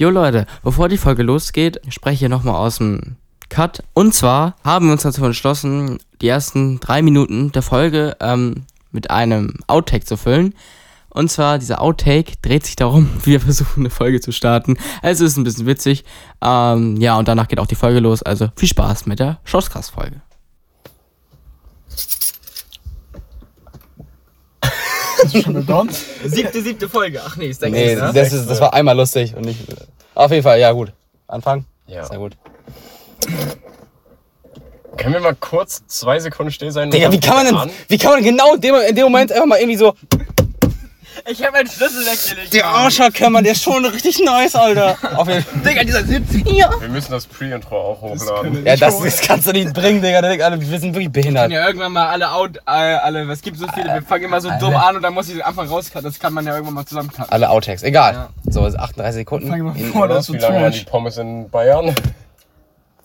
Jo Leute, bevor die Folge losgeht, spreche ich nochmal aus dem Cut. Und zwar haben wir uns dazu entschlossen, die ersten drei Minuten der Folge ähm, mit einem Outtake zu füllen. Und zwar, dieser Outtake dreht sich darum, wir versuchen, eine Folge zu starten. Also ist ein bisschen witzig. Ähm, ja, und danach geht auch die Folge los. Also viel Spaß mit der Shortcast-Folge. Hast du schon begonnen? Siebte, siebte Folge. Ach nee, ist der Nee, das, ist, das war einmal lustig und nicht. Auf jeden Fall, ja, gut. Anfangen? Ja. Sehr gut. Können wir mal kurz zwei Sekunden still sein? Digga, wie kann man denn, wie kann man genau in dem, in dem Moment einfach mal irgendwie so. Ich habe meinen Schlüssel weggelegt. Der Arschhackhammer, der ist schon richtig nice, Alter. Auf jeden Fall. Digga, dieser Sitz hier. Wir müssen das Pre-Intro auch hochladen. Ja, das, das kannst du nicht bringen, Digga. Digga, Wir sind wirklich behindert. Ja, irgendwann mal alle out, äh, alle, es gibt so viele, wir fangen immer so dumm an und dann muss ich den Anfang rauscutten. Das kann man ja irgendwann mal zusammencutten. Alle Outtakes, egal. Ja. So, 38 Sekunden. Fang mal vor, das ist so Wie lange waren die. Pommes in Bayern?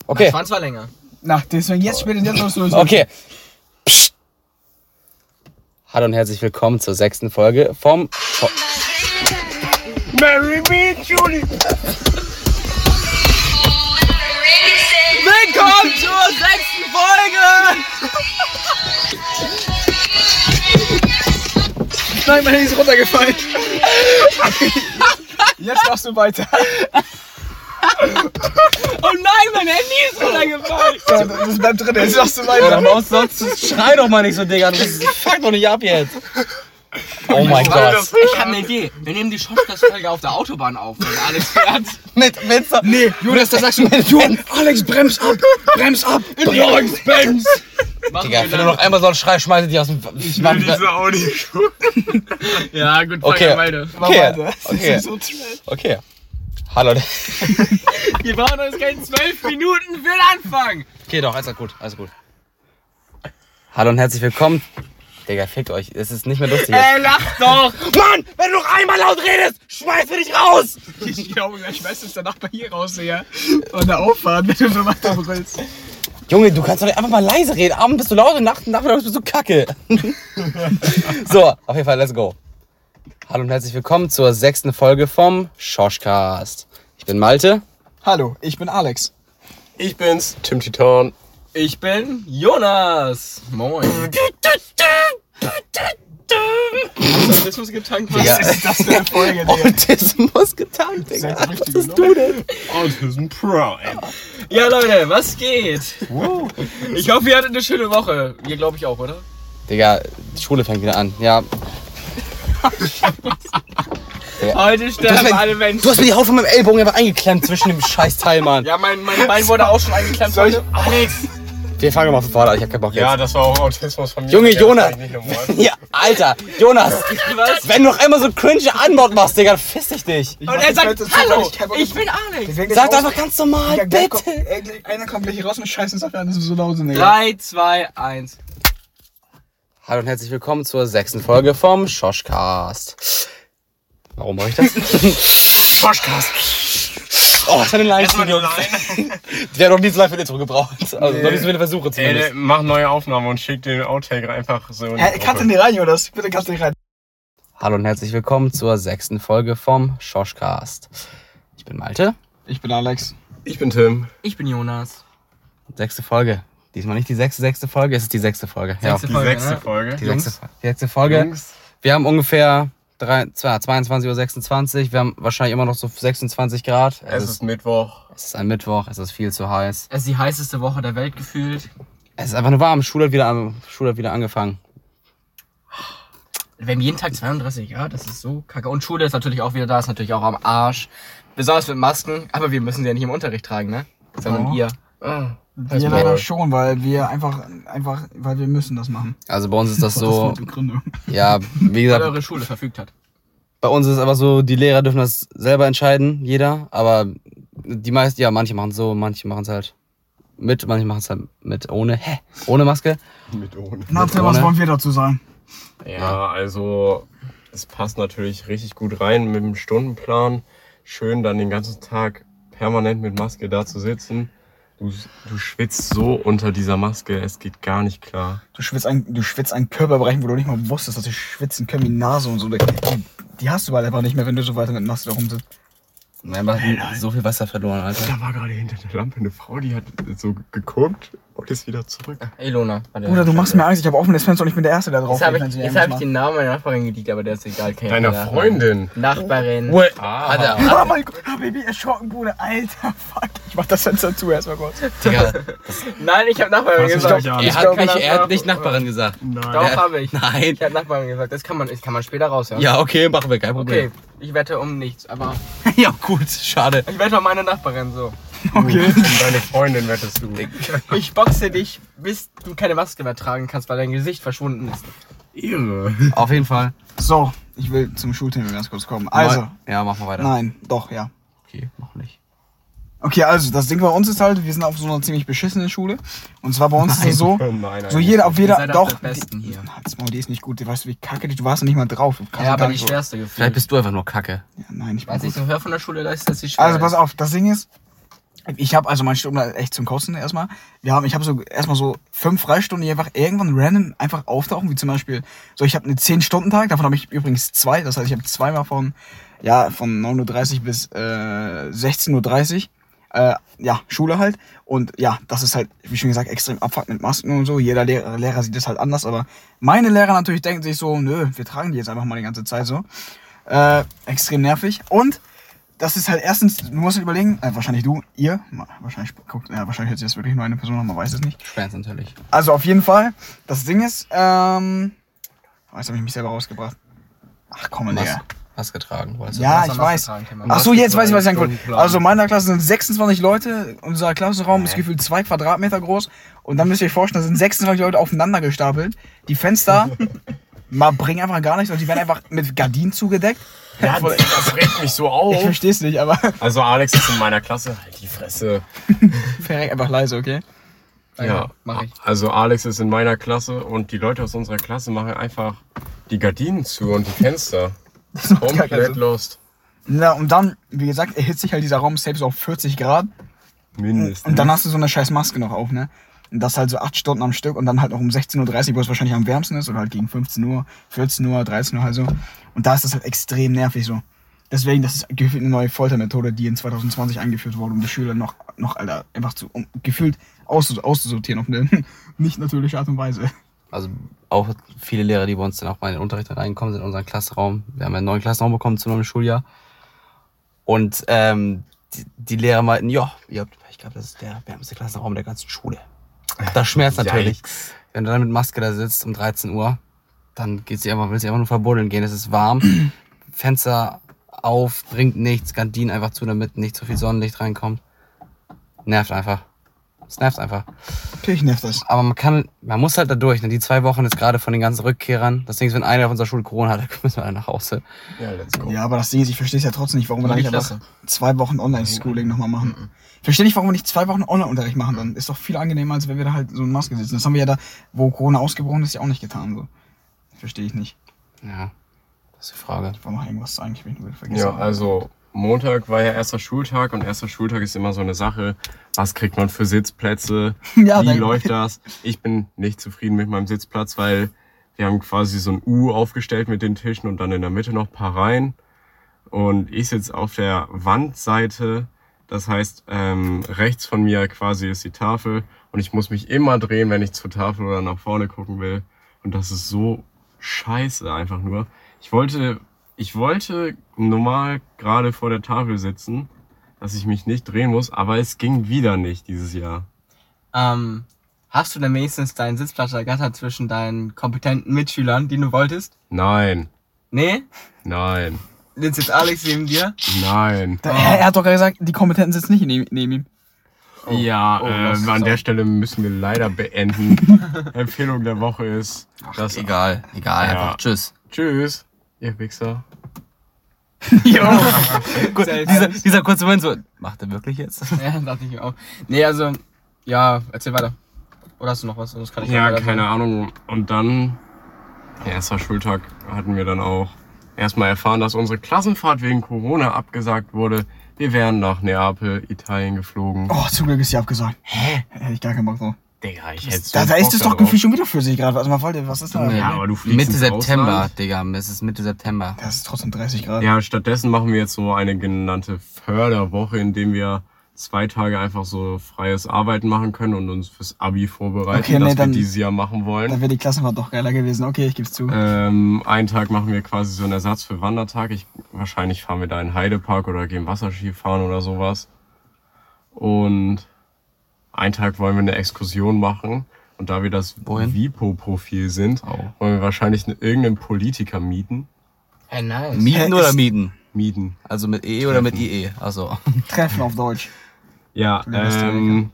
Okay, Schwanz war länger. Na, deswegen jetzt spätestens jetzt los los. okay. Hallo und herzlich willkommen zur sechsten Folge vom. vom Mary me, Julie! Willkommen zur sechsten Folge! Nein, mein Handy ist runtergefallen. Jetzt machst du weiter. Oh nein, mein Handy ist runtergefallen! Ja, Das bleibt drin, jetzt machst du weiter. Aber sonst schrei doch mal nicht so, Digga. Das fuck doch nicht ab jetzt. Oh mein Gott. Ich habe eine Idee. Wir nehmen die Shotcast-Folge auf der Autobahn auf, wenn Alex fährt. Mit, mit so. Nee, Jonas, da sagst du, Jonas, Alex, brems ab, brems ab. Alex Benz! Machen Digga, wenn du noch einmal so einen Schrei schmeißt, die aus dem. Ich mach, Audi. Ja, gut, fang Okay. weiter. Mach Okay, okay. so okay. Hallo. Wir waren uns keine zwölf Minuten für den Anfang. Okay, doch, alles gut, alles gut. Hallo und herzlich willkommen. Digga, fickt euch. Es ist nicht mehr lustig. Ey, lach doch! Mann, wenn du noch einmal laut redest, schmeiß wir dich raus! Ich glaube, gleich schmeißt es danach bei hier raus, Digga. Von der Auffahrt, wenn du so weiter brüllst. Junge, du kannst doch nicht einfach mal leise reden. Abend bist du laut und Nacht, nachmittags bist du kacke. so, auf jeden Fall, let's go. Hallo und herzlich willkommen zur sechsten Folge vom Schoschcast. Ich bin Malte. Hallo, ich bin Alex. Ich bin's, Tim Titan. Ich bin Jonas. Moin. Autismus getankt. Was ist das für eine Folge, Digga? Autismus getankt, Digga. Was richtig bist du denn? Autism Prime. Ja, Leute, was geht? Ich hoffe, ihr hattet eine schöne Woche. Ihr glaube ich auch, oder? Digga, die Schule fängt wieder an. Ja, Heute Du hast, sterben mir, alle Menschen. du hast mir die Haut von meinem Ellbogen einfach eingeklemmt zwischen dem scheiß Teil, Mann. ja, mein, mein Bein wurde auch schon eingeklemmt. Soll ich- heute. Alex! Wir fangen mal von vorne an, ich hab keinen Bock jetzt. Ja, das war auch Autismus von mir. Junge, Jonas. Ja, Alter, Jonas, Was? wenn du noch einmal so cringe Antwort machst, Digga, dann fiss ich dich. Ich Und er sagt, hallo, ich bin Alex. Sag einfach ganz normal, bitte. Einer kommt gleich hier raus und scheiße Sache an, dass wir so laut Digga. 3, 2, 1. Hallo und herzlich willkommen zur sechsten Folge vom Schoschcast. Warum mache ich das? Schoschcast. Oh, das hat eine Line Erstmal nur Der hat noch nie so lange für ein Intro gebraucht. Also noch nicht so viele Versuche Ey, zumindest. mach neue Aufnahme und schick den Outtake einfach so in kannst du nicht rein, Jonas? Bitte kannst du nicht rein. Hallo und herzlich willkommen zur sechsten Folge vom Schoschcast. Ich bin Malte. Ich bin Alex. Ich bin Tim. Ich bin Jonas. Sechste Folge. Diesmal nicht die sechste, sechste Folge, es ist die sechste Folge. Sechste Die Folge, sechste ne? Folge. Die sechste, die sechste Folge. Jungs. Wir haben ungefähr drei- zwei- 22.26 Uhr. Wir haben wahrscheinlich immer noch so 26 Grad. Es ist Mittwoch. es ist ein Mittwoch, es ist viel zu heiß. Es ist die heißeste Woche der Welt gefühlt. Es ist einfach nur warm. Schule hat wieder, Schule hat wieder angefangen. Wir haben jeden Tag 32 Grad, das ist so kacke. Und Schule ist natürlich auch wieder da, ist natürlich auch am Arsch. Besonders mit Masken, aber wir müssen sie ja nicht im Unterricht tragen, ne? Sondern Oh. ihr. Ah, Wir leider schon, weil wir einfach, einfach, weil wir müssen das machen. Also bei uns ist das so, Begründung? ja, wie Weil gesagt, eure Schule verfügt hat. bei uns ist es aber so, die Lehrer dürfen das selber entscheiden, jeder. Aber die meisten, ja, manche machen es so, manche machen es halt mit, manche machen es halt mit ohne, hä, ohne Maske. mit ohne. Na, was wollen wir dazu sagen? Ja, also es passt natürlich richtig gut rein mit dem Stundenplan. Schön dann den ganzen Tag permanent mit Maske da zu sitzen. Du, du schwitzt so unter dieser Maske, es geht gar nicht klar. Du schwitzt ein, du schwitzt an Körperbereichen, wo du nicht mal wusstest, dass du schwitzen können wie Nase und so. Die, die hast du bald einfach nicht mehr, wenn du so weiter mit Maske da rumsitzt. Haben einfach so viel Wasser verloren, Alter. Da war gerade hinter der Lampe eine Frau, die hat so geguckt und ist wieder zurück. Ey, Lona. warte. Bruder, du machst mir Angst. Ich habe offenes Fenster und ich bin der Erste, der drauf Jetzt habe ich, jetzt hab ich den Namen meiner Nachbarin geleakt, aber der ist egal. ich Deiner nicht. Freundin. Nachbarin. Ah, Alter, Oh mein Gott, ich mich erschrocken, Bruder. Alter, fuck. Ich mach das Fenster zu erstmal kurz. Digga, Nein, ich habe Nachbarin gesagt. an. Ich er hat, nicht, keine er hat nicht Nachbarin gesagt. Nein. Doch, habe ich. Nein. Ich habe Nachbarin gesagt. Das kann man, das kann man später raus, ja? Ja, okay, machen wir, kein Problem. Okay, ich wette um nichts, aber Ja, gut, schade. ich wette um meine Nachbarin so. Okay. Und deine Freundin wettest du. Ich boxe dich, bis du keine Maske mehr tragen kannst, weil dein Gesicht verschwunden ist. Irre. Auf jeden Fall. So, ich will zum Schulthema ganz kurz kommen. Also, Ja, machen wir weiter. nein, doch, ja. Okay, noch nicht. Okay, also das Ding bei uns ist halt, wir sind auf so einer ziemlich beschissenen Schule. Und zwar bei uns ist es so, Nein, nein. so jeder auf jeder, doch. Besten hier. Maul, die ist nicht gut. Die weißt du, wie kacke die, du warst ja nicht mal drauf. Ja, aber die nicht so- schwerste Gefühl. Vielleicht bist du einfach nur Kacke. Ja, nein, ich bin Was ich so höre von der Schule, da ist das die schwer. Also pass auf, das Ding ist, ich habe also mein Stunden echt zum Kosten erstmal. Wir haben, ich habe so erstmal so fünf Freistunden, die einfach irgendwann random einfach auftauchen, wie zum Beispiel, so ich habe einen 10-Stunden-Tag, davon habe ich übrigens zwei, das heißt, ich habe zweimal von, ja, von 9.30 Uhr bis äh, 16.30 Uhr. Äh, ja, Schule halt. Und ja, das ist halt, wie schon gesagt, extrem abfuck mit Masken und so. Jeder Lehrer, Lehrer sieht das halt anders, aber meine Lehrer natürlich denken sich so, nö, wir tragen die jetzt einfach mal die ganze Zeit so. Äh, extrem nervig. Und das ist halt erstens, du musst halt überlegen, äh, wahrscheinlich du, ihr, wahrscheinlich guckt, ja, wahrscheinlich hört sich das wirklich nur eine Person an, man weiß es nicht. Schwänz natürlich. Also auf jeden Fall, das Ding ist, ähm, oh, jetzt habe ich mich selber rausgebracht. Ach komm, Digga. Was getragen, weißt du? Ja, hast ich weiß. Ach so, jetzt weiß ich, was ich sagen wollte. Also in meiner Klasse sind 26 Leute, unser Klassenraum ist gefühlt zwei Quadratmeter groß und dann müsst ihr euch vorstellen, da sind 26 Leute aufeinander gestapelt. Die Fenster, mal bringen einfach gar nichts und die werden einfach mit Gardinen zugedeckt. Ja, das, regt mich so auf. Ich versteh's nicht, aber Also Alex ist in meiner Klasse. Halt die Fresse. verreck einfach leise, okay? Ja, mach ich. Also Alex ist in meiner Klasse und die Leute aus unserer Klasse machen einfach die Gardinen zu und die Fenster. Macht keinen Komplett Sinn. lost. Na, und dann, wie gesagt, erhitzt sich halt dieser Raum selbst auf 40 Grad. Mindestens. Und dann hast du so eine scheiß Maske noch auf, ne? Und das halt so acht Stunden am Stück und dann halt noch um 16.30 Uhr, wo es wahrscheinlich am wärmsten ist, oder halt gegen 15 Uhr, 14 Uhr, 13 Uhr halt so. Und da ist das halt extrem nervig so. Deswegen, das ist gefühlt eine neue Foltermethode, die in 2020 eingeführt wurde, um die Schüler noch, noch Alter, einfach zu, um gefühlt auszus auszusortieren auf eine nicht natürliche Art und Weise. Also auch viele Lehrer, die bei uns dann auch mal in den Unterricht reinkommen, sind in unseren Klassenraum. Wir haben einen neuen Klassenraum bekommen zum neuen Schuljahr. Und ähm, die, die Lehrer meinten, ja, ihr habt, ich glaube, das ist der wärmste Klassenraum der ganzen Schule. Das schmerzt natürlich. Wenn du dann mit Maske da sitzt um 13 Uhr, dann geht sie einfach, will sie einfach nur verbuddeln gehen. Es ist warm, Fenster auf, bringt nichts, Gardinen einfach zu, damit nicht so viel Sonnenlicht reinkommt. Nervt einfach. Es nervt einfach. Natürlich nervt das. Aber man kann, man muss halt da durch. Ne? Die zwei Wochen ist gerade von den ganzen Rückkehrern. Das Ding ist, wenn einer auf unserer Schule Corona hat, dann müssen wir alle nach Hause. Ja, let's go. Ja, aber das Ding ist, ich verstehe es ja trotzdem nicht, warum wir da nicht einfach zwei Wochen Online-Schooling nochmal machen. Ich verstehe nicht, warum wir nicht zwei Wochen Online-Unterricht machen. Dann ist doch viel angenehmer, als wenn wir da halt so in Maske sitzen. Das haben wir ja da, wo Corona ausgebrochen ist, ja auch nicht getan. So. Verstehe ich nicht. Ja, das ist die Frage. Ich war noch irgendwas eigentlich, wenn ich wieder vergessen. Ja, also Montag war ja erster Schultag und erster Schultag ist immer so eine Sache. Was kriegt man für Sitzplätze? Ja, Wie läuft das? Ich bin nicht zufrieden mit meinem Sitzplatz, weil wir haben quasi so ein U aufgestellt mit den Tischen und dann in der Mitte noch ein paar Reihen. Und ich sitze auf der Wandseite. Das heißt, ähm, rechts von mir quasi ist die Tafel und ich muss mich immer drehen, wenn ich zur Tafel oder nach vorne gucken will. Und das ist so scheiße einfach nur. Ich wollte, ich wollte normal gerade vor der Tafel sitzen, dass ich mich nicht drehen muss, aber es ging wieder nicht dieses Jahr. Ähm, hast du denn wenigstens deinen Sitzplatz ergattert zwischen deinen kompetenten Mitschülern, die du wolltest? Nein, Nee? nein, Sitzt jetzt Alex neben dir? nein. Da, er, hat doch gesagt, die Kompetenten sitzen nicht neben, neben ihm. ja, oh, äh, an so. der Stelle müssen wir leider beenden. Empfehlung der Woche ist, dass Egal, egal, Ja. einfach. Tschüss. Tschüss, ihr Wichser. Gut, dieser, dieser kurze Moment so, macht er wirklich jetzt? Ja, dachte ich mir auch. Nee, also, ja, erzähl weiter. Oder hast du noch was? Sonst kann ich Ja, keine. Ahnung. Und dann, erster Schultag, hatten wir dann auch erstmal erfahren, dass unsere Klassenfahrt wegen Corona abgesagt wurde. Wir wären nach Neapel, Italien geflogen. Oh, zum Glück ist sie abgesagt. Hä? Hätte ich gar keinen Bock drauf. Digga, ich hätte so Da, da ist es doch gefühlt schon wieder Flüssig gerade. Also mal wollte, was ist da? Ja, aber du fliegst Mitte ins September, Ausland. Digga. Es ist Mitte September. Das ist trotzdem 30 Grad. Ja, stattdessen machen wir jetzt so eine genannte Förderwoche, in dem wir zwei Tage einfach so freies Arbeiten machen können und uns fürs Abi vorbereiten, Okay, nee, das dann- wir dieses Jahr machen wollen. Dann wäre die Klassenfahrt doch geiler gewesen. Okay, ich geb's zu. Ähm, einen Tag machen wir quasi so einen Ersatz für Wandertag. Ich, wahrscheinlich fahren wir da in den Heidepark oder gehen Wasserski fahren oder sowas. Und einen Tag wollen wir eine Exkursion machen. Und da wir das Wohin? Vipo-Profil sind, Oh. wollen wir wahrscheinlich ne- irgendeinen Politiker mieten. Hey, nice. Hä, Mieten oder mieten? Mieten. Also mit EE oder mit IE? Also. Treffen auf Deutsch. Ja, ähm,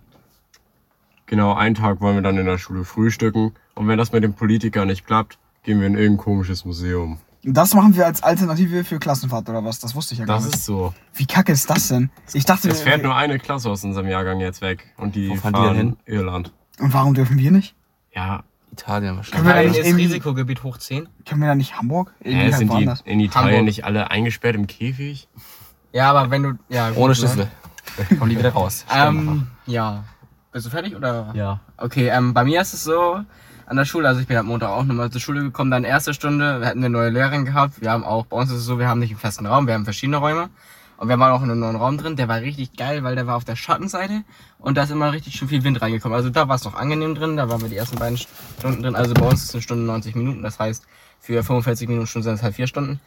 genau, einen Tag wollen wir dann in der Schule frühstücken. Und wenn das mit dem Politiker nicht klappt, gehen wir in irgendein komisches Museum. Das machen wir als Alternative für Klassenfahrt oder was? Das wusste ich ja gar Das nicht. ist so. Wie kacke ist das denn? Ich dachte, Es fährt nur eine Klasse aus unserem Jahrgang jetzt weg. Und die Wo fahren fahren hin? Irland. und warum dürfen wir nicht? Ja, Italien Können wahrscheinlich. wir da nicht irgendwie- Risikogebiet hoch 10. Können wir da nicht Hamburg? Irgendwie Hä, halt sind die in Italien Hamburg. nicht alle eingesperrt im Käfig? Ja, aber wenn du. Ja, gut, Ohne ne? Schlüssel. Kommen die wieder raus. Ähm, ja. Bist du fertig oder? ja. Okay, ähm, bei mir ist es so, an der Schule, also ich bin am Montag auch nochmal zur Schule gekommen, dann erste Stunde, wir hatten eine neue Lehrerin gehabt, wir haben auch, bei uns ist es so, wir haben nicht einen festen Raum, wir haben verschiedene Räume. Und wir waren auch in einem neuen Raum drin, der war richtig geil, weil der war auf der Schattenseite und da ist immer richtig schön viel Wind reingekommen. Also da war es noch angenehm drin, da waren wir die ersten beiden Stunden drin. Also bei uns ist eine Stunde 90 Minuten, das heißt, für 45 Minuten Stunden sind es halt vier Stunden.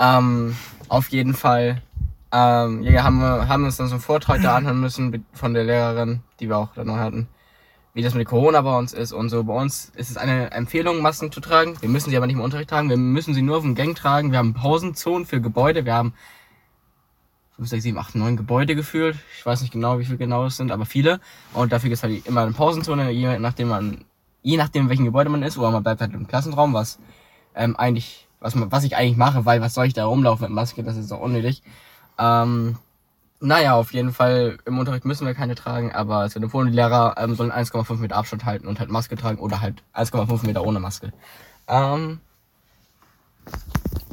Ähm, auf jeden Fall, ähm, ja, haben wir haben uns dann so einen Vortrag da anhören müssen von der Lehrerin, die wir auch da neu hatten wie das mit Corona bei uns ist und so. Bei uns ist es eine Empfehlung, Masken zu tragen. Wir müssen sie aber nicht im Unterricht tragen. Wir müssen sie nur auf dem Gang tragen. Wir haben Pausenzonen für Gebäude. Wir haben 5, 6, 7, 8, 9 Gebäude gefühlt. Ich weiß nicht genau, wie viele genau es sind, aber viele. Und dafür gibt es halt immer eine Pausenzone, je nachdem man, je nachdem, in welchem Gebäude man ist, oder man bleibt halt im Klassenraum, was ähm, eigentlich, was man, was ich eigentlich mache, weil was soll ich da rumlaufen mit Maske, das ist doch unnötig. Ähm, naja, auf jeden Fall, im Unterricht müssen wir keine tragen, aber es wird empfohlen, die Lehrer ähm, sollen 1,5 Meter Abstand halten und halt Maske tragen oder halt 1,5 Meter ohne Maske. Ähm,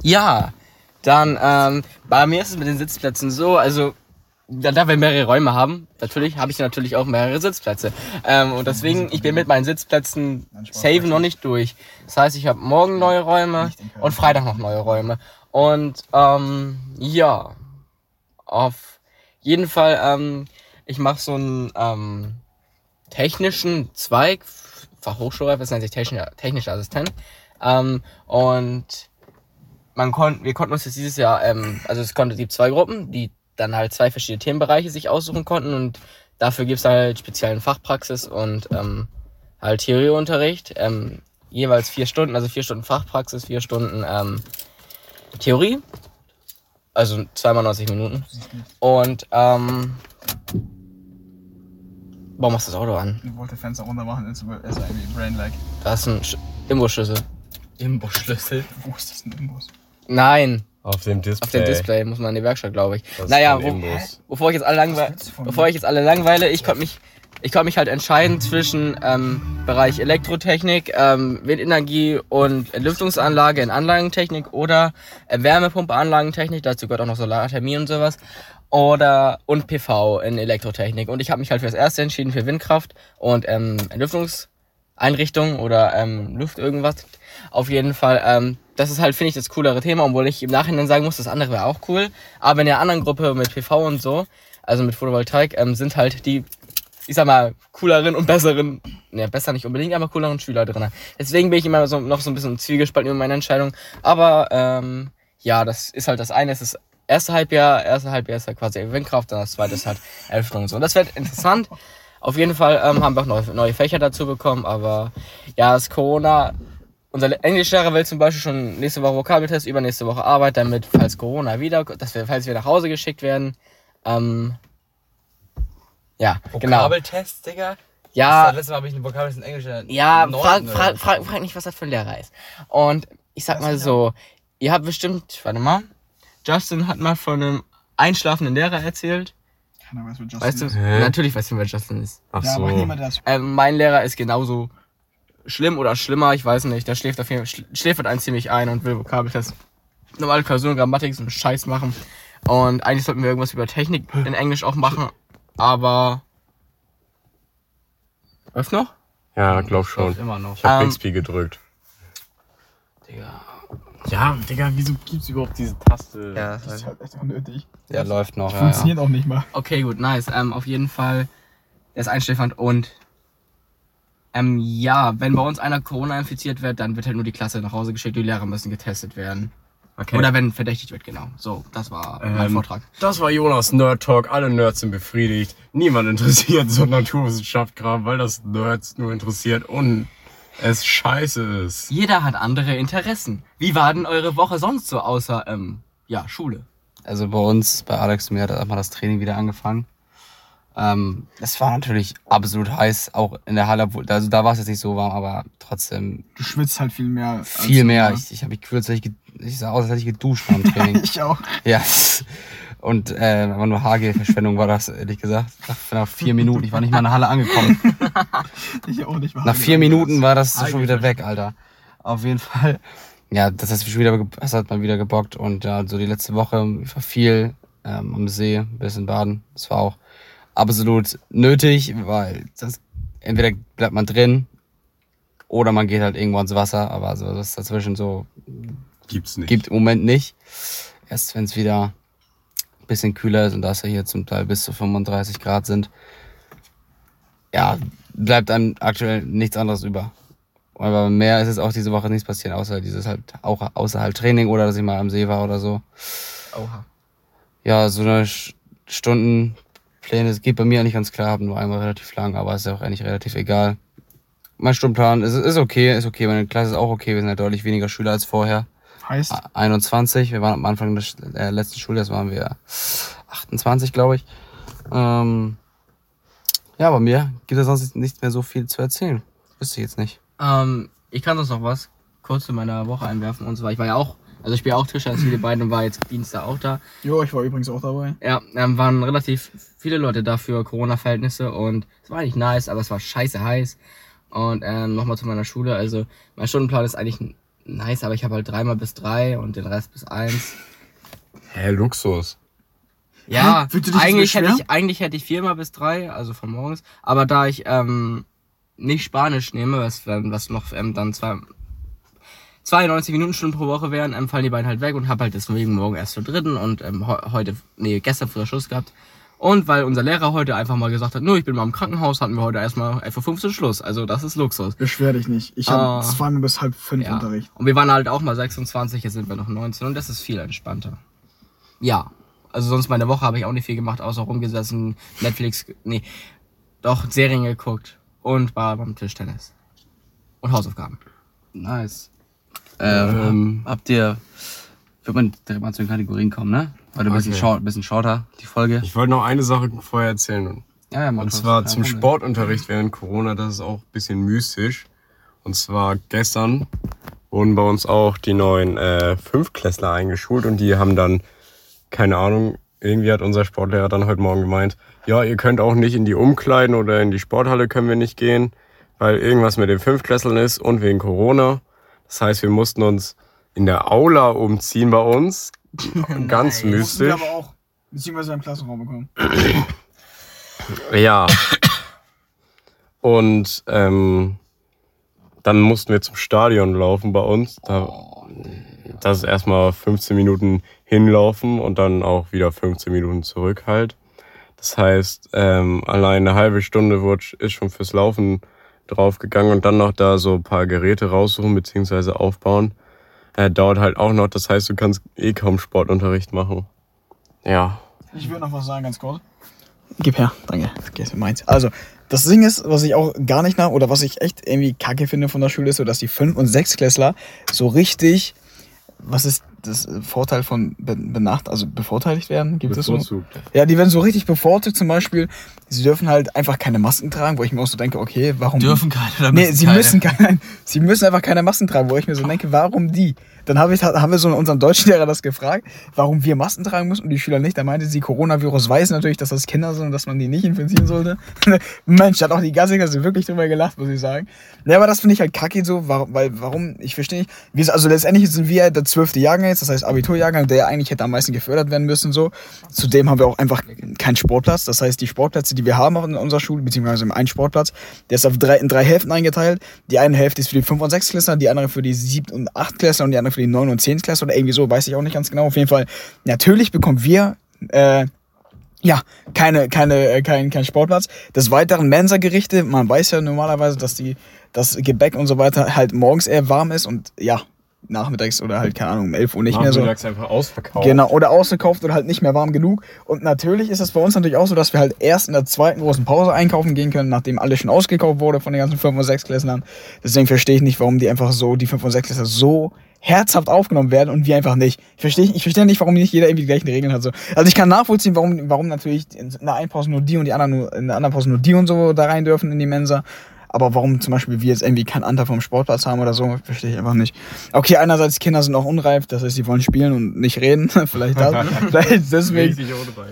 ja, dann, ähm, bei mir ist es mit den Sitzplätzen so, also, da, da wir mehrere Räume haben, natürlich, habe ich natürlich auch mehrere Sitzplätze. Ähm, und deswegen, ich bin mit meinen Sitzplätzen safe noch nicht durch. Das heißt, ich habe morgen neue Räume und Freitag noch neue Räume. Und, ähm, ja, auf jeden Fall, ähm, ich mache so einen ähm, technischen Zweig, Fachhochschulreif, das nennt sich technischer, technischer Assistent. Ähm, und man kon wir konnten uns jetzt dieses Jahr, ähm, also es konnte die zwei Gruppen, die dann halt zwei verschiedene Themenbereiche sich aussuchen konnten und dafür gibt's halt speziellen Fachpraxis und ähm, halt Theorieunterricht. Ähm, jeweils vier Stunden, also vier Stunden Fachpraxis, vier Stunden ähm, Theorie. Also zweimal 90 Minuten. Und ähm, warum machst du das Auto an? Ich wollte Fenster runter machen, ist irgendwie Brain-like. Da ist ein Sch Imbusschlüssel. Imbusschlüssel. Wo ist das denn Imbus? Nein, Auf dem Display. auf dem Display muss man in die Werkstatt, glaube ich. Das ist naja, wo, Imbus. bevor ich jetzt alle langweile, bevor mir? ich jetzt alle langweile, ich konnte mich, ich konnte mich halt entscheiden zwischen ähm, Bereich Elektrotechnik, ähm, Windenergie und Entlüftungsanlage in Anlagentechnik oder äh, Wärmepumpe-Anlagentechnik. Dazu gehört auch noch Solarthermie und sowas. Oder und PV in Elektrotechnik. Und ich habe mich halt für das erste entschieden für Windkraft und ähm, Entlüftungseinrichtungen oder ähm, Luft irgendwas. Auf jeden Fall, ähm, das ist halt, finde ich, das coolere Thema, obwohl ich im Nachhinein sagen muss, das andere wäre auch cool. Aber in der anderen Gruppe mit PV und so, also mit Photovoltaik, ähm, sind halt die, ich sag mal, cooleren und besseren, ne, besser nicht unbedingt, aber cooleren Schüler drin. Deswegen bin ich immer so, noch so ein bisschen zwiegespalten über meine Entscheidung. Aber ähm, ja, das ist halt das eine, es ist erste Halbjahr, erste Halbjahr ist halt quasi Windkraft, dann das zweite ist halt Erlüftung und so. Das wird interessant. Auf jeden Fall ähm, haben wir auch neue, neue Fächer dazu bekommen, aber ja, das Corona, unser Englischlehrer will zum Beispiel schon nächste Woche Vokabeltest, übernächste Woche Arbeit, damit, falls Corona wieder, dass wir, falls wir nach Hause geschickt werden, ähm, ja, genau. Vokabeltest, Digga? Ja, Das letzte Mal habe ich einen Vokabeltest in Englisch. in ja, frag, frag, frag, frag nicht, was das für ein Lehrer ist. Und ich sag mal so, ihr habt bestimmt, warte mal, Justin hat mal von einem einschlafenden Lehrer erzählt. Keiner weiß, wer Justin Weißt du, ist. Natürlich weißt du, wer Justin ist. Ach Ja, so. aber niemand das. Ähm, mein Lehrer ist genauso schlimm oder schlimmer, ich weiß nicht. Der schläft auf jeden Fall, schl- schläft einen ziemlich ein und will Vokabeltest, normale Klausuren, Grammatik, so einen Scheiß machen. Und eigentlich sollten wir irgendwas über Technik in Englisch auch machen, aber. Läuft noch? Ja, glaub schon. läuft immer noch. Ich hab Ähm, Bixby gedrückt. Digga. Ja, Digga, wieso gibt's überhaupt diese Taste? Ja, Das ist halt echt unnötig. Der läuft noch, ja, ja. Funktioniert auch nicht mal. Okay, gut, nice. Ähm, auf jeden Fall, der ist einschläfernd und ähm, ja, wenn bei uns einer Corona infiziert wird, dann wird halt nur die Klasse nach Hause geschickt, die Lehrer müssen getestet werden. Okay. Oder wenn verdächtigt wird, genau. So, das war mein Ähm, Vortrag. Das war Jonas Nerd Talk. Alle Nerds sind befriedigt. Niemand interessiert so Naturwissenschaft gerade, weil das Nerds nur interessiert und es scheiße ist. Jeder hat andere Interessen. Wie war denn eure Woche sonst so, außer, ähm, ja, Schule? Also bei uns, bei Alex und mir hat erstmal das Training wieder angefangen. Ähm, es war natürlich absolut heiß, auch in der Halle, obwohl- also da war es jetzt nicht so warm, aber trotzdem Du schwitzt halt viel mehr. viel mehr. normal. Ich, ich habe mich gefühlt, als hätte ich, ich sah aus, als hätte ich geduscht beim Training. Ich auch. ja. Und äh, aber nur Haargelverschwendung war das, ehrlich gesagt. Nach, nach vier Minuten, ich war nicht mal in der Halle angekommen. Ich auch nicht. Nach vier Minuten war das schon wieder weg, Alter. Auf jeden Fall. Ja, das hat schon wieder, das hat mal wieder gebockt und ja, so die letzte Woche ich war viel ähm, am See, ein bisschen baden. Das war auch absolut nötig, weil das, entweder bleibt man drin oder man geht halt irgendwo ins Wasser, aber so das dazwischen so Gibt's nicht. gibt im Moment nicht. Erst wenn es wieder ein bisschen kühler ist und da es ja hier zum Teil bis zu 35 Grad sind, ja, bleibt einem aktuell nichts anderes über. Aber mehr ist es auch diese Woche nichts passiert, außer dieses halt auch außer halt Training oder dass ich mal am See war oder so. Oha. Ja, so eine Sch- Stundenpläne, es geht bei mir eigentlich ganz klar, habe nur einmal relativ lang, aber ist ja auch eigentlich relativ egal. Mein Stundenplan ist, ist okay, ist okay, meine Klasse ist auch okay, wir sind halt deutlich weniger Schüler als vorher. Heißt, 21. Wir waren am Anfang des äh, letzten Schuljahres waren wir 28, glaube ich. Ähm, ja, bei mir gibt es sonst nicht mehr so viel zu erzählen. Wüsste ich jetzt nicht. Ähm, ich kann sonst noch was kurz zu meiner Woche einwerfen. Und zwar, ich war ja auch, also ich spiele auch Tischtennis wie die beiden und war jetzt Dienstag auch da. jo, ich war übrigens auch dabei. Ja, ähm, waren relativ viele Leute da für Corona-Verhältnisse und es war eigentlich nice, aber es war scheiße heiß. Und ähm, nochmal zu meiner Schule, also mein Stundenplan ist eigentlich nice, aber ich habe halt dreimal bis drei und den Rest bis eins. Hä, Luxus. Ja, Hä? Eigentlich hätte ich, eigentlich hätte ich viermal bis drei, also von morgens. Aber da ich ähm, nicht Spanisch nehme, was, was noch ähm, dann zwei, 92 Minuten Stunden pro Woche wären, ähm, fallen die beiden halt weg und hab halt deswegen morgen erst zur dritten und ähm, he- heute, nee, gestern früher Schluss gehabt. Und weil unser Lehrer heute einfach mal gesagt hat, nur ich bin mal im Krankenhaus, hatten wir heute erstmal 11.15 Uhr Schluss. Also das ist Luxus. Beschwer dich nicht. Ich habe Ah. zweimal bis halb fünf Ja. Unterricht. Und wir waren halt auch mal 26, jetzt sind wir noch 19 und das ist viel entspannter. Ja. Also sonst meine Woche habe ich auch nicht viel gemacht, außer rumgesessen, Netflix, nee, doch Serien geguckt und war beim Tischtennis. Und Hausaufgaben. Nice. Ähm, habt ihr. Wird man direkt mal zu den Kategorien kommen, ne? Heute ein bisschen, Okay. short, bisschen shorter, die Folge. Ich wollte noch eine Sache vorher erzählen. Ja, ja, Und zwar zum Sportunterricht während Corona, das ist auch ein bisschen mystisch. Und zwar gestern wurden bei uns auch die neuen äh, Fünfklässler eingeschult und die haben dann, keine Ahnung, irgendwie hat unser Sportlehrer dann heute Morgen gemeint, ja, ihr könnt auch nicht in die Umkleiden oder in die Sporthalle können wir nicht gehen, weil irgendwas mit den Fünftklässlern ist und wegen Corona. Das heißt, wir mussten uns in der Aula umziehen bei uns. Ganz Mussten wir mystisch. aber auch, beziehungsweise im Klassenraum bekommen. Ja. Und ähm, dann mussten wir zum Stadion laufen bei uns. Da, das ist erstmal 15 Minuten hinlaufen und dann auch wieder 15 Minuten zurück halt. Das heißt, ähm, allein eine halbe Stunde wurde, ist schon fürs Laufen draufgegangen und dann noch da so ein paar Geräte raussuchen bzw. aufbauen. Äh, dauert halt auch noch. Das heißt, du kannst eh kaum Sportunterricht machen. Ja. Ich würde noch was sagen, ganz kurz. Gib her, danke. Okay, ist meins. Also, das Ding ist, was ich auch gar nicht nach, oder was ich echt irgendwie kacke finde von der Schule, ist so, dass die 5- und 6-Klässler so richtig, was ist das Vorteil von be benacht, also bevorteiligt werden? Gibt es so? Ja, die werden so richtig bevorzugt, zum Beispiel, sie dürfen halt einfach keine Masken tragen, wo ich mir auch so denke, okay, warum? Dürfen keine oder Nee, müssen sie keine? müssen keine, sie müssen einfach keine Masken tragen, wo ich mir so denke, warum die? Dann habe ich, haben wir so unseren Deutschlehrer das gefragt, warum wir Masken tragen müssen und die Schüler nicht. Da meinte sie, Coronavirus weiß natürlich, dass das Kinder sind und dass man die nicht infizieren sollte. Mensch, hat auch die ganze Klasse wirklich drüber gelacht, muss ich sagen. Ja, aber das finde ich halt kacke so, weil, warum, ich verstehe nicht. Also letztendlich sind wir der zwölfte Jahrgang jetzt das heißt Abiturjahrgang, der eigentlich hätte am meisten gefördert werden müssen. So. Zudem haben wir auch einfach keinen Sportplatz. Das heißt, die Sportplätze, die wir haben in unserer Schule, beziehungsweise im einen Sportplatz, der ist auf drei, in drei Hälften eingeteilt. Die eine Hälfte ist für die 5- und 6 Klässler, die andere für die 7- und 8 Klässler und die andere für die 9- und 10 Klässler oder irgendwie so, weiß ich auch nicht ganz genau. Auf jeden Fall, natürlich bekommen wir äh, ja, keine, keine, äh, kein, kein Sportplatz. Des Weiteren Mensa-Gerichte. Man weiß ja normalerweise, dass die, das Gebäck und so weiter halt morgens eher warm ist und ja, nachmittags oder halt, keine Ahnung, um 11 Uhr nicht mehr so. Nachmittags einfach ausverkauft. Genau, oder ausgekauft oder halt nicht mehr warm genug. Und natürlich ist es bei uns natürlich auch so, dass wir halt erst in der zweiten großen Pause einkaufen gehen können, nachdem alles schon ausgekauft wurde von den ganzen 5- und 6 Klässlern. Deswegen verstehe ich nicht, warum die einfach so, die 5- und 6 Klässler so herzhaft aufgenommen werden und wir einfach nicht. Ich verstehe ich verstehe nicht, warum nicht jeder irgendwie die gleichen Regeln hat. So. Also ich kann nachvollziehen, warum, warum natürlich in der einen Pause nur die und die anderen nur, in der anderen Pause nur die und so da rein dürfen in die Mensa. Aber warum zum Beispiel wir jetzt irgendwie keinen Anteil vom Sportplatz haben oder so, verstehe ich einfach nicht. Okay, einerseits Kinder sind auch unreif, das heißt, sie wollen spielen und nicht reden. vielleicht das, vielleicht deswegen.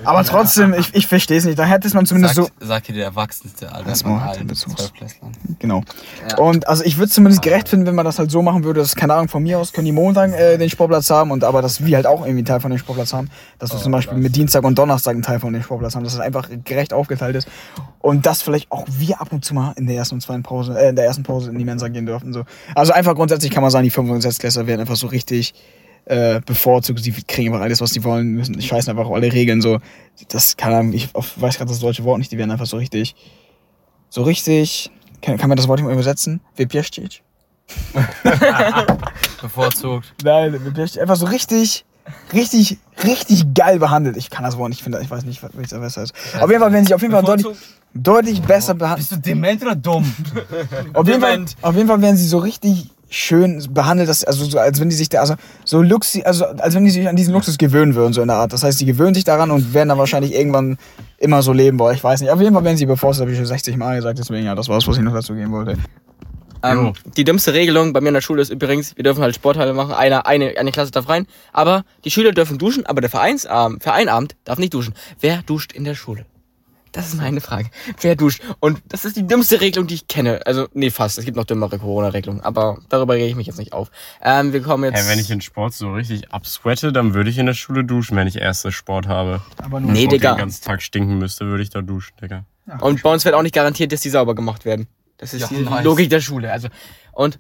Aber trotzdem, ich, ich verstehe es nicht. Da hätte es man zumindest so. Sagt, sagt hier der Erwachsenste, Alter, Das Bezug. Zwölfklässlern. Genau. Ja. Und also ich würde es zumindest gerecht finden, wenn man das halt so machen würde, dass, keine Ahnung, von mir aus können die Montag äh, den Sportplatz haben und aber dass wir halt auch irgendwie einen Teil von dem Sportplatz haben. Dass wir zum Beispiel mit Dienstag und Donnerstag einen Teil von dem Sportplatz haben, dass es einfach gerecht aufgeteilt ist. Und dass vielleicht auch wir ab und zu mal in der ersten und zweiten Pause, äh, in der ersten Pause in die Mensa gehen dürfen. So. Also einfach grundsätzlich kann man sagen, die 5 und 6 Klässler werden einfach so richtig äh, bevorzugt. Sie kriegen einfach alles, was sie wollen, müssen. Ich weiß einfach alle Regeln so. Das kann ich weiß gerade das deutsche Wort nicht, die werden einfach so richtig, so richtig, kann, kann man das Wort nicht mal übersetzen? Wypieszczyć? Bevorzugt. Nein. Einfach so richtig, richtig, richtig geil behandelt. Ich kann das Wort nicht finden, ich weiß nicht, was was das heißt. Auf jeden Fall werden sie auf jeden Fall deutlich, deutlich besser behandelt. du dement oder dumm? Auf jeden, Fall, auf jeden Fall werden sie so richtig schön behandelt, dass, also so, als wenn die sich da, also so Luxi, also als wenn die sich an diesen Luxus gewöhnen würden, so in der Art. Das heißt, die gewöhnen sich daran und werden dann wahrscheinlich irgendwann immer so leben wollen. Ich weiß nicht. Auf jeden Fall werden sie bevorzugt, habe ich schon 60 Mal gesagt, deswegen ja, das war's, was ich noch dazu geben wollte. Ähm, die dümmste Regelung bei mir in der Schule ist übrigens, wir dürfen halt Sporthalle machen, eine, eine, eine Klasse darf rein, aber die Schüler dürfen duschen, aber der Vereinsabend, Vereinabend darf nicht duschen. Wer duscht in der Schule? Das ist meine Frage. Wer duscht? Und das ist die dümmste Regelung, die ich kenne. Also, nee, fast. Es gibt noch dümmere Corona-Regelungen, aber darüber rege ich mich jetzt nicht auf. Ähm, wir kommen jetzt. Hey, wenn ich in Sport so richtig absweate, dann würde ich in der Schule duschen, wenn ich erste Sport habe. Aber nur Nee, ich Digga. den ganzen Tag stinken müsste, würde ich da duschen, Digga. Und bei uns wird auch nicht garantiert, dass die sauber gemacht werden. Das ist Ja, die nice. Logik der Schule. Also, und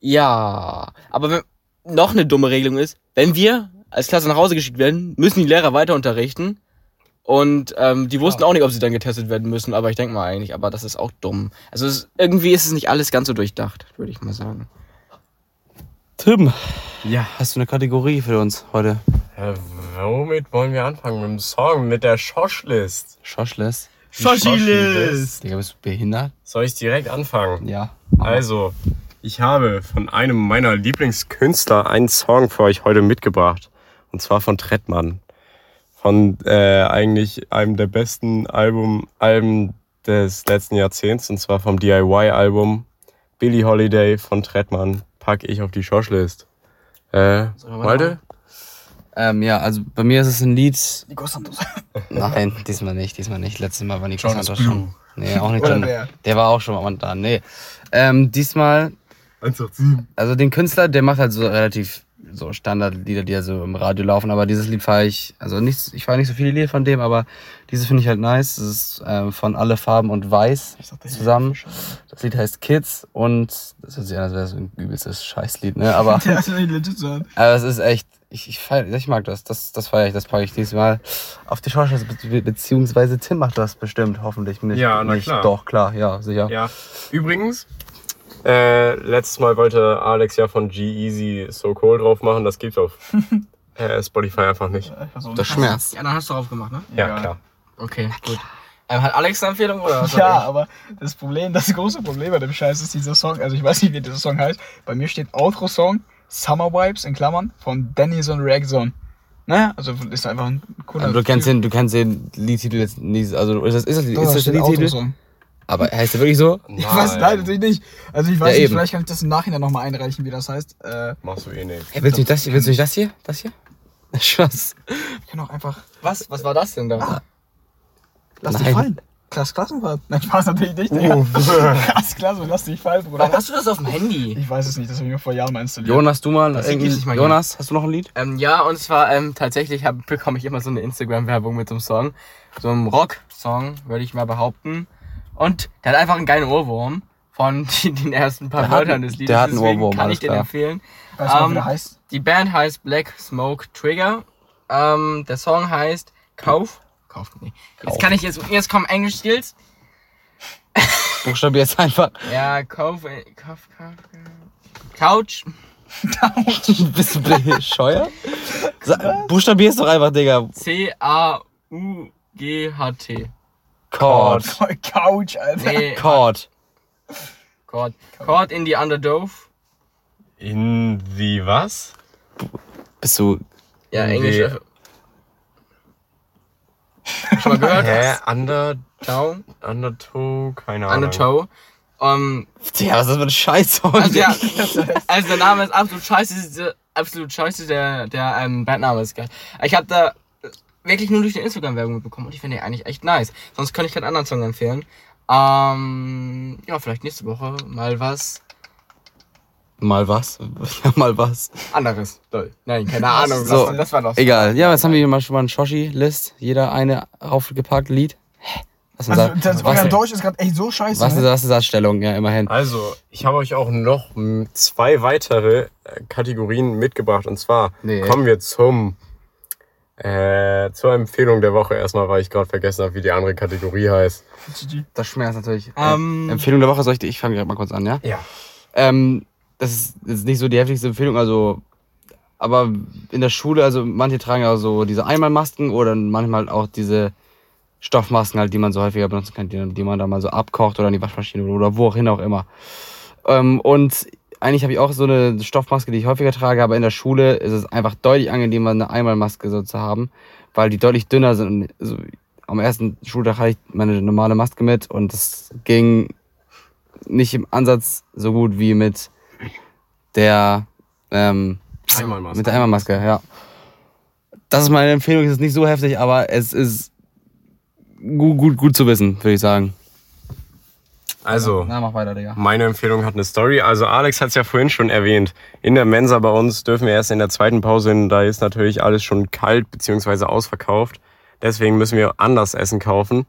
ja, aber wenn, noch eine dumme Regelung ist, wenn wir als Klasse nach Hause geschickt werden, müssen die Lehrer weiter unterrichten. Und ähm, die wussten auch nicht, ob sie dann getestet werden müssen, aber ich denke mal eigentlich, aber das ist auch dumm. Also es, irgendwie ist es nicht alles ganz so durchdacht, würde ich mal sagen. Tim, Ja. hast du eine Kategorie für uns heute? Äh, womit wollen wir anfangen? Mit dem Song, mit der Schoschlist. Schoschless? Schoschlist. Digga, bist du behindert? Soll ich direkt anfangen? Ja. Also, ich habe von einem meiner Lieblingskünstler einen Song für euch heute mitgebracht. Und zwar von Trettmann. Von äh, eigentlich einem der besten Album, Alben des letzten Jahrzehnts. Und zwar vom DIY-Album Billie Holiday von Trettmann. Packe ich auf die Schoschlist. Äh, Malte? Ähm, ja, also bei mir ist es ein Lied. Nico Santos. Nein, diesmal nicht, diesmal nicht. Letztes Mal war Nico Jonas Santos schon. Nee, auch nicht wer? Der war auch schon mal da. Nee. Ähm, diesmal, 187. also den Künstler, der macht halt so relativ so Standardlieder, die ja so im Radio laufen, aber dieses Lied fahre ich, also nicht, ich fahre nicht so viele Lieder von dem, aber dieses finde ich halt nice. Das ist ähm, von Alle Farben und Weiß zusammen. Das Lied heißt Kids und das hört sich an, als wäre es ein übelstes Scheißlied, ne? Aber, ist es ist echt, ich, ich, feier, ich mag das, das, das feiere ich, das packe ich diesmal auf die Schauspiel, be beziehungsweise Tim macht das bestimmt, hoffentlich nicht. Ja, na nicht. klar. Doch, klar, ja, sicher. Ja, übrigens, äh, letztes Mal wollte Alex ja von G-Easy So Cold drauf machen. Das gibt's auf äh, Spotify einfach nicht. Das schmerzt. Ja, dann hast du drauf gemacht, ne? Ja, Ja. klar. Okay, gut. Ähm, hat Alex eine Empfehlung oder was? Ja, aber das Problem, das große Problem bei dem Scheiß ist dieser Song, also ich weiß nicht, wie dieser Song heißt. Bei mir steht Outro-Song Summer Vibes in Klammern von Dennison Reaction. Naja, also ist einfach ein cooler Aber du kennst den, du kennst den Liedtitel jetzt nicht, also ist das, ist das, Doch, ist da das der Liedtitel? Aber heißt der wirklich so? Ich weiß nein, natürlich nicht. Also ich weiß Ja, nicht, eben. vielleicht kann ich das im Nachhinein nochmal einreichen, wie das heißt. Äh, Machst du eh nicht. Hey, willst du nicht das hier? Willst du nicht das hier? Das hier? Spaß. ich kann auch einfach. Was? Was war das denn da? Lass dich Nein. fallen. Krass Klassenfahrt. Nein, Spaß natürlich nicht, Digga. Uh. Krass Klasse, lass dich fallen, Bruder. Warum hast du das auf dem Handy? Ich weiß es nicht, das habe ich mir vor Jahren mal installiert. Jonas, du mal, Das irgendwie, mal Jonas, hast du noch ein Lied? Ähm, ja, und zwar ähm, tatsächlich hab, bekomme ich immer so eine Instagram-Werbung mit so einem Song. So einem Rock-Song, würde ich mal behaupten. Und der hat einfach einen geilen Ohrwurm von den ersten paar Der hat- Wörtern des Liedes. der hat einen Deswegen Ohrwurm, kann ich den klar. empfehlen. Weißt du wie Ähm, der heißt? Die Band heißt Black Smoke Trigger. Ähm, der Song heißt Kauf. Kauf, nee. Jetzt kann ich jetzt, jetzt kommen English Skills. Buchstabier jetzt einfach. Ja, Kauf, äh, Kauf, Kauf, äh, Couch. Bist du bescheuert? Sa- Buchstabierst doch einfach, Digga. C-A-U-G-H-T. Chord. Couch, Alter. Nee, Chord. Chord. Chord in die Underdove. In die was? Bist du. Ja. Englisch. Äh, Schon mal gehört? Hä? Under, Ciao. Undertow? Keine Ahnung. Undertow. Um, Digga, was ist das für ein Scheiß? also, ja, also der Name ist absolut scheiße, äh, absolut scheiße, der, der ähm, Bandname ist geil. Ich habe da wirklich nur durch die Instagram-Werbung mitbekommen und ich finde den eigentlich echt nice. Sonst könnte ich keinen anderen Song empfehlen. Ähm, ja, vielleicht nächste Woche mal was Mal was? Ja, mal was. anderes. Nein, keine Ahnung. So, das, das war doch Egal. Ja, jetzt haben wir hier mal schon mal einen Shoshi-List. Jeder eine aufgepackt Lied. Hä? Was ist Also, das? das, Was, euer Deutsch ist gerade echt so scheiße. was ist ne? das? Das Stellung? Ja, immerhin. Also, ich habe euch auch noch zwei weitere äh, Kategorien mitgebracht. Und zwar Nee. kommen wir zum äh, zur Empfehlung der Woche erstmal, weil ich gerade vergessen habe, wie die andere Kategorie heißt. Das schmerzt natürlich. Ähm, Empfehlung der Woche soll ich. Ich fange gerade mal kurz an, ja? Ja. Ähm, das ist, nicht so die heftigste Empfehlung, also. Aber in der Schule, also manche tragen ja so diese Einmalmasken oder manchmal auch diese Stoffmasken halt, die man so häufiger benutzen kann, die, die man da mal so abkocht oder in die Waschmaschine oder wohin auch immer. Ähm, und eigentlich habe ich auch so eine Stoffmaske, die ich häufiger trage, aber in der Schule ist es einfach deutlich angenehmer, eine Einmalmaske so zu haben, weil die deutlich dünner sind. Und so, am ersten Schultag hatte ich meine normale Maske mit und das ging nicht im Ansatz so gut wie mit der ähm, Einmalmaske. mit der Einmalmaske, ja. Das ist meine Empfehlung, es ist nicht so heftig, aber es ist gut, gut, gut zu wissen, würde ich sagen. Also, Na, mach weiter, Digga. meine Empfehlung hat eine Story. Also, Alex hat es ja vorhin schon erwähnt. In der Mensa bei uns dürfen wir erst in der zweiten Pause hin. Da ist natürlich alles schon kalt bzw. ausverkauft. Deswegen müssen wir anders Essen kaufen.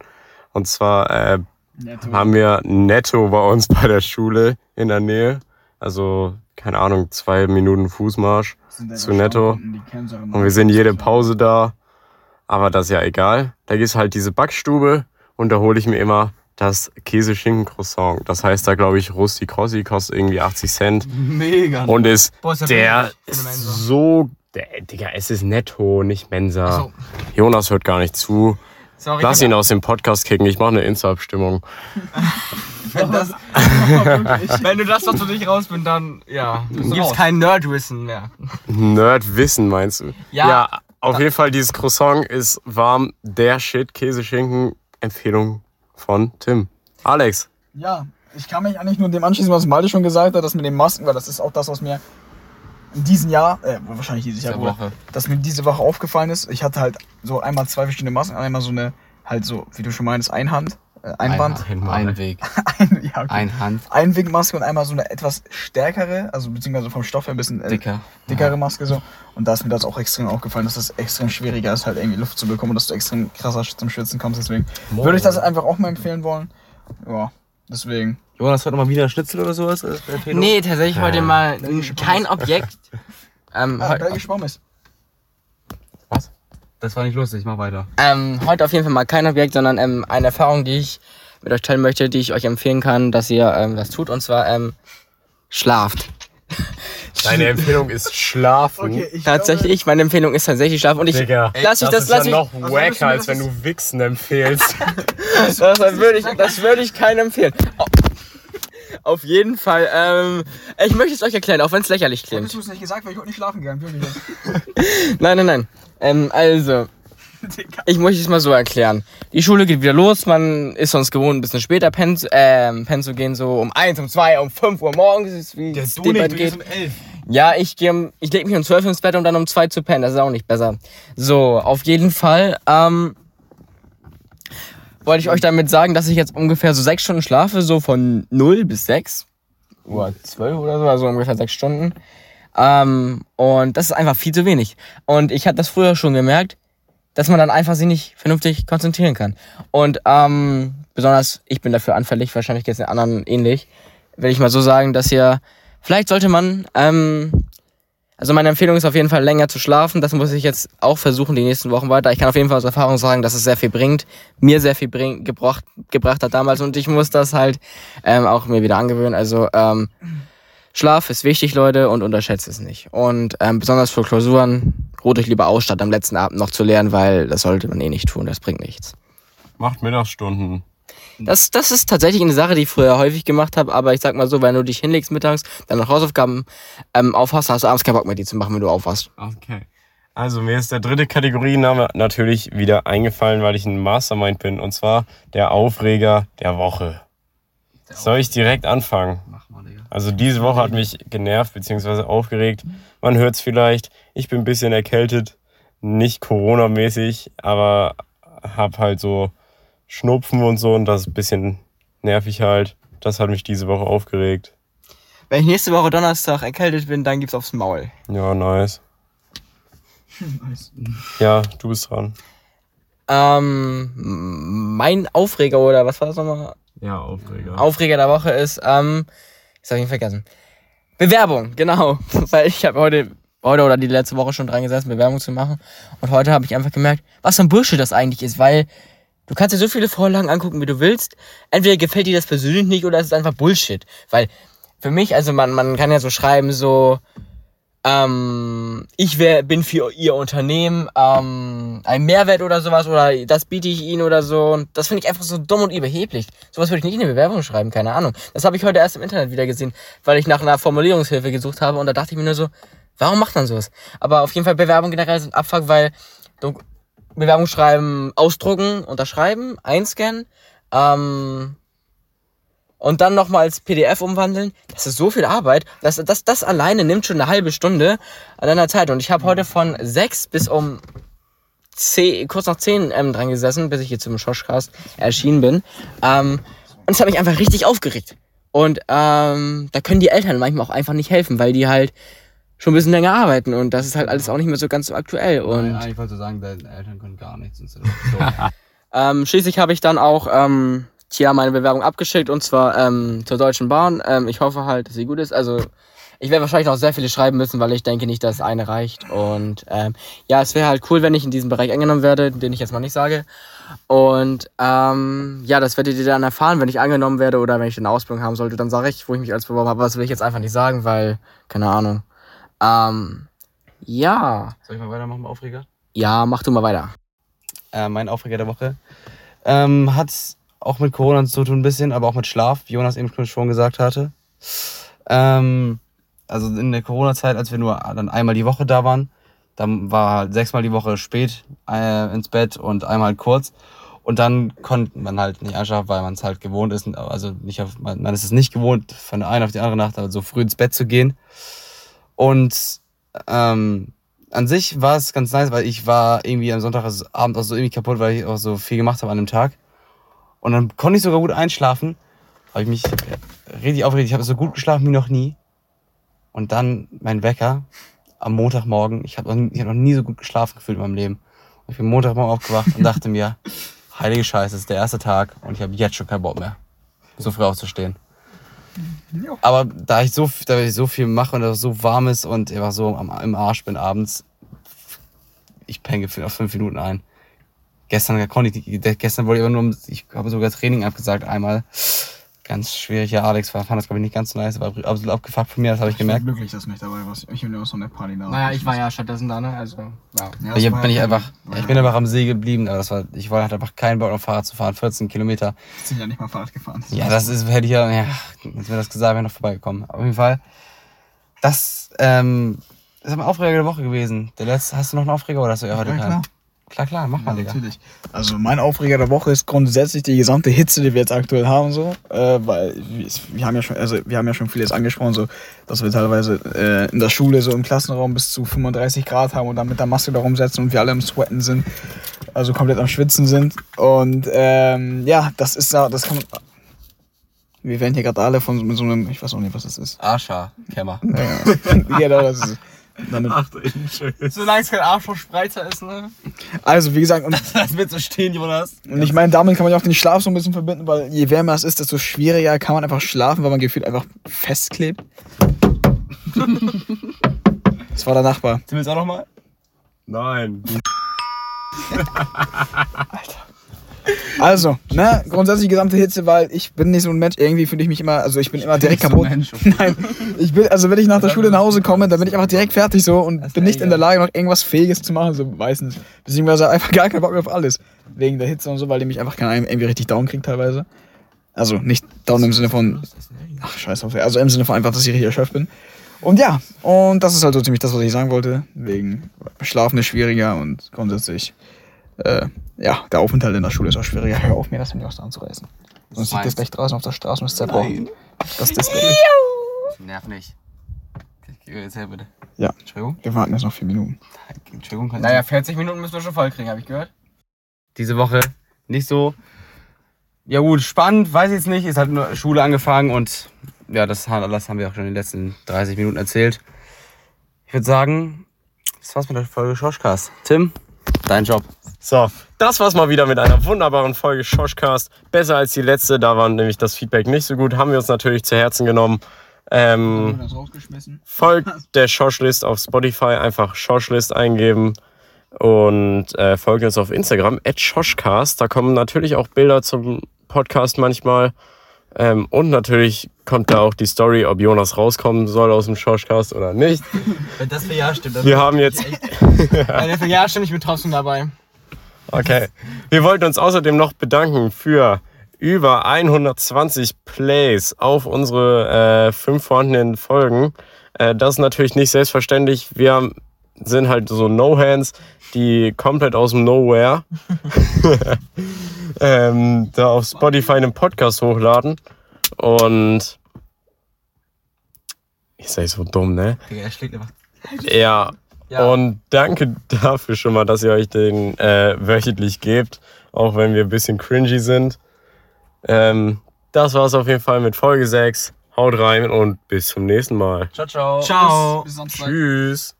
Und zwar äh, Netto. haben wir Netto bei uns bei der Schule in der Nähe. Also, keine Ahnung, zwei Minuten Fußmarsch. Zu Netto. Und wir sind jede Pause da. Aber das ist ja egal. Da gibt's halt diese Backstube und da hole ich mir immer das Käse-Schinken-Croissant. Das heißt da, glaube ich, Rusti Crossi kostet irgendwie 80 Cent Mega. und ist Boah, ist der ist so. Der, Digga, es ist netto, nicht Mensa. So. Jonas hört gar nicht zu. Sorry, Lass ich ihn aus dem Podcast kicken. Ich mache eine Insta-Abstimmung. Wenn, das, wenn du das, was du nicht raus bist, dann ja, du gibt's raus. kein Nerdwissen mehr. Nerdwissen meinst du? Ja. auf jeden Fall, dieses Croissant ist warm. Der Shit, Käse-Schinken. Empfehlung von Tim. Alex. Ja, ich kann mich eigentlich nur dem anschließen, was Malte schon gesagt hat, das mit den Masken, weil das ist auch das, was mir in diesem Jahr, äh, wahrscheinlich dieses Jahr, Woche. dass mir diese Woche aufgefallen ist. Ich hatte halt so einmal zwei verschiedene Masken, einmal so eine, halt so, wie du schon meinst, Einhand, äh, Einband, Ein, ein Weg. ein, ja, okay. Ein Hand. Einwegmaske und einmal so eine etwas stärkere, also beziehungsweise vom Stoff her ein bisschen äh, Dicker. dickere Maske so. Und da ist mir das auch extrem aufgefallen, dass das extrem schwieriger ist, halt irgendwie Luft zu bekommen und dass du extrem krasser zum Schwitzen kommst. Deswegen würde ich das einfach auch mal empfehlen wollen. Ja, deswegen. Jonas hat nochmal wieder Schnitzel oder sowas? äh? Nee, tatsächlich heute mal kein Objekt. Ähm, Ah, heu- belgisch Pommes. Das war nicht lustig, mach weiter. ähm, heute auf jeden Fall mal kein Objekt, sondern ähm, eine Erfahrung, die ich mit euch teilen möchte, die ich euch empfehlen kann, dass ihr ähm, das tut. Und zwar ähm, schlaft. Deine Empfehlung ist schlafen. ich Tatsächlich, meine Empfehlung ist tatsächlich schlafen. Und ich Digga, lass mich das, ist lass ja noch wacker, als wenn du Wichsen empfehlst. das, das würde ich, das würde ich keinem empfehlen. Au- Auf jeden Fall. Ähm, ich möchte es euch erklären, auch wenn es lächerlich klingt. Hättest du es nicht gesagt, wäre ich heute nicht schlafen gegangen. Jetzt. Nein, nein, nein. Ähm, also, ich möchte es mal so erklären. Die Schule geht wieder los, man ist sonst gewohnt, ein bisschen später pennen, zu- ähm, pennen zu gehen, so um 1, um 2, um 5 Uhr morgens, ist, wie es dem Bett geht. Ja, ich, geh um, ich leg mich um 12 ins Bett, um dann um 2 zu pennen, das ist auch nicht besser. So, auf jeden Fall, ähm, wollte ich euch damit sagen, dass ich jetzt ungefähr so sechs Stunden schlafe, so von 0 bis 6 oder 12 oder so, also ungefähr sechs Stunden. Ähm, und das ist einfach viel zu wenig. Und ich habe das früher schon gemerkt, dass man dann einfach sich nicht vernünftig konzentrieren kann. Und ähm, besonders ich bin dafür anfällig, wahrscheinlich geht es den anderen ähnlich, will ich mal so sagen, dass ihr, vielleicht sollte man, ähm, also meine Empfehlung ist auf jeden Fall länger zu schlafen. Das muss ich jetzt auch versuchen die nächsten Wochen weiter. Ich kann auf jeden Fall aus Erfahrung sagen, dass es sehr viel bringt, mir sehr viel bring, gebracht, gebracht hat damals und ich muss das halt ähm, auch mir wieder angewöhnen. Also ähm, Schlaf ist wichtig, Leute, und unterschätzt es nicht. Und ähm, besonders für Klausuren ruht euch lieber aus, statt am letzten Abend noch zu lernen, weil das sollte man eh nicht tun, das bringt nichts. Macht Mittagsstunden. Das, das ist tatsächlich eine Sache, die ich früher häufig gemacht habe, aber ich sag mal so, wenn du dich hinlegst mittags, dann noch Hausaufgaben ähm, aufhast, hast du abends keinen Bock mehr, die zu machen, wenn du aufwachst. Okay. Also mir ist der dritte Kategoriename natürlich wieder eingefallen, weil ich ein Mastermind bin. Und zwar der Aufreger der Woche. Soll ich direkt anfangen? Mach mal, Digga. Also diese Woche hat mich genervt bzw. aufgeregt. Man hört es vielleicht. Ich bin ein bisschen erkältet. Nicht Corona-mäßig, aber hab halt so Schnupfen und so und das ist ein bisschen nervig halt. Das hat mich diese Woche aufgeregt. Wenn ich nächste Woche Donnerstag erkältet bin, dann gibt's aufs Maul. Ja, nice. Nice. Ja, du bist dran. Ähm, mein Aufreger oder was war das nochmal? Ja, Aufreger. Aufreger der Woche ist, ähm, jetzt habe ich vergessen. Bewerbung, genau. Weil ich habe heute, heute oder die letzte Woche schon dran gesessen, Bewerbung zu machen. Und heute habe ich einfach gemerkt, was für ein Bullshit das eigentlich ist, weil du kannst dir so viele Vorlagen angucken, wie du willst. Entweder gefällt dir das persönlich nicht oder es ist einfach Bullshit. Weil für mich, also man, man kann ja so schreiben, so, ähm, ich wär, bin für ihr Unternehmen ähm, ein Mehrwert oder sowas oder das biete ich ihnen oder so. Und das finde ich einfach so dumm und überheblich. Sowas würde ich nicht in eine Bewerbung schreiben, keine Ahnung. Das habe ich heute erst im Internet wieder gesehen, weil ich nach einer Formulierungshilfe gesucht habe und da dachte ich mir nur so, warum macht man sowas? Aber auf jeden Fall Bewerbung generell sind Abfuck, weil du Bewerbung schreiben, ausdrucken, unterschreiben, einscannen, ähm, und dann nochmal als PDF umwandeln, das ist so viel Arbeit. Das, das, das alleine nimmt schon eine halbe Stunde an deiner Zeit. Und ich habe heute von sechs bis um zehn, kurz nach zehn ähm, dran gesessen, bis ich hier zum Schoschcast erschienen bin. Ähm, und es hat mich einfach richtig aufgeregt. Und ähm, da können die Eltern manchmal auch einfach nicht helfen, weil die halt schon ein bisschen länger arbeiten. Und das ist halt alles auch nicht mehr so ganz so aktuell. Und Nein, ich wollte sagen, deine Eltern können gar nichts. So. ähm, schließlich habe ich dann auch ähm, tja, meine Bewerbung abgeschickt und zwar ähm, zur Deutschen Bahn. Ähm, ich hoffe halt, dass sie gut ist. Also ich werde wahrscheinlich noch sehr viele schreiben müssen, weil ich denke nicht, dass eine reicht. Und ähm, ja, es wäre halt cool, wenn ich in diesem Bereich angenommen werde, den ich jetzt mal nicht sage. Und ähm, ja, das werdet ihr dann erfahren, wenn ich angenommen werde oder wenn ich eine Ausbildung haben sollte. Dann sage ich, wo ich mich als beworben habe. Aber das will ich jetzt einfach nicht sagen, weil, keine Ahnung. Ähm, ja. Soll ich mal weitermachen, Aufreger? Ja, mach du mal weiter. Äh, mein Aufreger der Woche ähm, hat auch mit Corona zu tun ein bisschen, aber auch mit Schlaf, wie Jonas eben schon gesagt hatte. Ähm, also in der Corona-Zeit, als wir nur dann einmal die Woche da waren, dann war halt sechsmal die Woche spät äh, ins Bett und einmal halt kurz. Und dann konnte man halt nicht einschlafen, weil man es halt gewohnt ist. Also nicht auf, man, man ist es nicht gewohnt, von der einen auf die andere Nacht aber so früh ins Bett zu gehen. Und ähm, an sich war es ganz nice, weil ich war irgendwie am Sonntagabend auch so irgendwie kaputt, weil ich auch so viel gemacht habe an dem Tag. Und dann konnte ich sogar gut einschlafen. Habe ich mich richtig aufgeregt. Ich habe so gut geschlafen wie noch nie. Und dann mein Wecker am Montagmorgen. Ich habe noch, hab noch nie so gut geschlafen gefühlt in meinem Leben. Und ich bin Montagmorgen aufgewacht und dachte mir, heilige Scheiße, es ist der erste Tag und ich habe jetzt schon keinen Bock mehr, so früh aufzustehen. Aber da ich so, da ich so viel mache und es so warm ist und einfach so am, im Arsch bin abends, ich penne gefühlt auf fünf Minuten ein. Gestern konnte ich, gestern wollte ich aber nur, ich habe sogar Training abgesagt einmal. Ganz schwierig, ja, Alex war, fand das glaube ich nicht ganz so nice, war absolut abgefuckt von mir, das habe ich Ich bin gemerkt. glücklich, dass du nicht dabei warst. Ich bin immer so eine Party da. Naja, ich war ja stattdessen da, ne? Also, ja. Ja, Ich das bin ich ja- einfach, war ich ja- bin einfach am See geblieben, aber das war, ich wollte halt einfach keinen Bock auf Fahrrad zu fahren, 14 Kilometer. Sind ja nicht mal Fahrrad gefahren. Ja, das ist, hätte ich ja, ja, jetzt wäre das gesagt, wäre noch vorbeigekommen. Auf jeden Fall, das, ähm, ist mein Aufreger der Woche gewesen. Der letzte, hast du noch einen Aufreger oder hast du ja heute Ja, keinen? Klar. Klar, mach mal, Digga. Natürlich. Also mein Aufreger der Woche ist grundsätzlich die gesamte Hitze, die wir jetzt aktuell haben, so, äh, weil wir- wir haben ja schon, also wir haben ja schon vieles angesprochen, so, dass wir teilweise äh, in der Schule so im Klassenraum bis zu 35 Grad haben und dann mit der Maske da rumsetzen und wir alle im Sweaten sind, also komplett am Schwitzen sind und ähm, ja, das ist ja, das kann man. Wir werden hier gerade alle von so- mit so einem, ich weiß auch nicht, was das ist. Arscha, Kämmer. Ja, genau, das ist. Damit, Ach. Solange es kein Arschlochspreizer ist, ne? also wie gesagt, und Das wird so stehen, Jonas. Und ich meine, damit kann man ja auch den Schlaf so ein bisschen verbinden, weil je wärmer es ist, desto schwieriger kann man einfach schlafen, weil man gefühlt einfach festklebt. Das war der Nachbar. Sind wir jetzt auch nochmal? Nein. Also, ne, grundsätzlich die gesamte Hitze, weil ich bin nicht so ein Mensch, irgendwie fühle ich mich immer, also ich bin immer direkt kaputt. Nein, ich bin, also wenn ich nach der Schule nach Hause komme, dann bin ich einfach direkt fertig so und bin nicht in der Lage, noch irgendwas Fähiges zu machen, so meistens. Beziehungsweise einfach gar keinen Bock mehr auf alles. Wegen der Hitze und so, weil die mich einfach keine Ahnung, irgendwie richtig down kriegt teilweise. Also nicht down im Sinne von, ach scheiß auf, also im Sinne von einfach, dass ich richtig erschöpft bin. Und ja, und das ist halt so ziemlich das, was ich sagen wollte. Wegen Schlafen ist schwieriger und grundsätzlich, äh, ja, der Aufenthalt in der Schule ist auch schwieriger. Hör auf, mir das nicht aus der Hand zu reißen. Sonst liegt das gleich draußen auf der Straße und ist zerbrochen. Das Display. Nerv nicht. Erzähl bitte. Ja. Entschuldigung. Wir warten jetzt noch vier Minuten. Entschuldigung. Naja, 40 Minuten müssen wir schon voll kriegen, habe ich gehört. diese Woche nicht so. Ja gut, spannend, weiß ich jetzt nicht. Ist halt nur Schule angefangen und ja, das alles haben wir auch schon in den letzten 30 Minuten erzählt. Ich würde sagen, das war's mit der Folge Schoschcast. Tim, dein Job. So, das war's mal wieder mit einer wunderbaren Folge Schoschcast. Besser als die letzte, da war nämlich das Feedback nicht so gut. Haben wir uns natürlich zu Herzen genommen. Ähm, folgt der Schoshlist auf Spotify, einfach Schoshlist eingeben und äh, folgt uns auf Instagram, at Schoschcast. Da kommen natürlich auch Bilder zum Podcast manchmal. Ähm, und natürlich kommt da auch die Story, ob Jonas rauskommen soll aus dem Schoschcast oder nicht. Wenn das für Ja stimmt, dann Wir haben jetzt Wenn das für Ja stimmt, ich bin trotzdem dabei. Okay. Wir wollten uns außerdem noch bedanken für über 120 Plays auf unsere äh, fünf vorhandenen Folgen. Äh, das ist natürlich nicht selbstverständlich. Wir sind halt so No-Hands, die komplett aus dem Nowhere ähm, da auf Spotify einen Podcast hochladen. Und ich sei so dumm, ne? Digga, er schlägt einfach. Ja. Und danke dafür schon mal, dass ihr euch den äh, wöchentlich gebt, auch wenn wir ein bisschen cringy sind. Ähm, das war's auf jeden Fall mit Folge 6. Haut rein und bis zum nächsten Mal. Ciao, ciao. Ciao. Bis Samstag. Tschüss.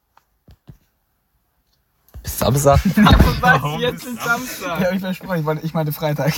Bis Samstag. Was jetzt ist Samstag? Ja, ich versprochen, ich meine- ich meinte Freitag.